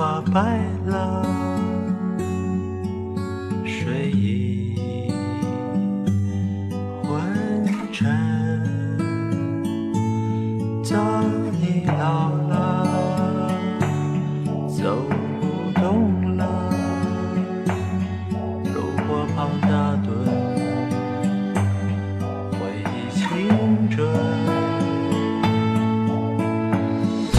花白了，睡意昏沉。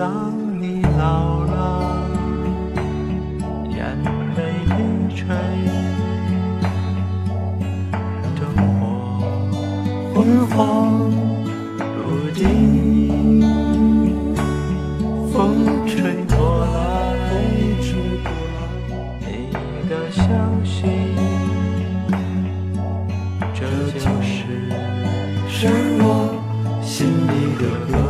当你老了，眼泪低垂，灯火昏黄如地，风吹过来，你的消息，这就是是我心里的歌。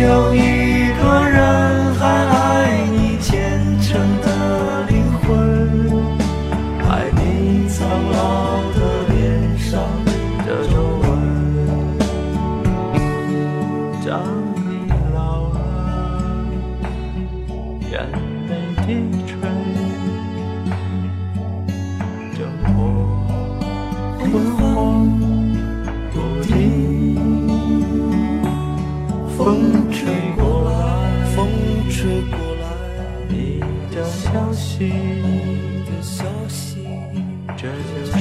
有一个人还爱你虔诚的灵魂，爱你苍老的脸上的皱纹。吹过来，你的消息，你的消息，这就是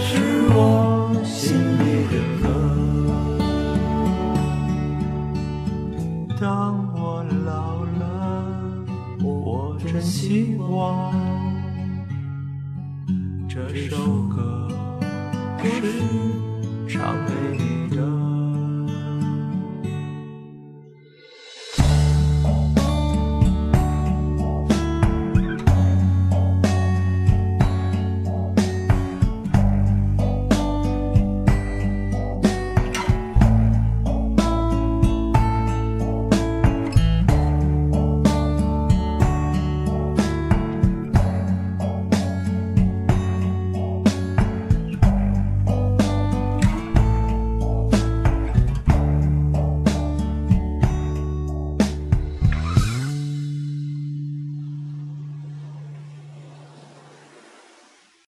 是我心里的歌。当我老了，我真希望这首歌是。